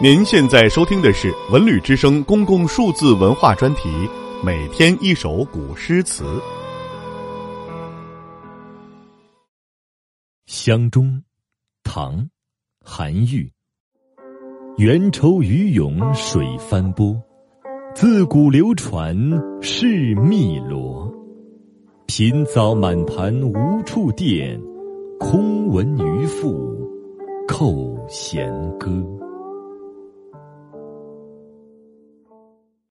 您现在收听的是《文旅之声》公共数字文化专题，每天一首古诗词。《乡中》，唐·韩愈。缘愁鱼涌水翻波，自古流传是汨罗。贫遭满盘无处垫，空闻渔父扣弦歌。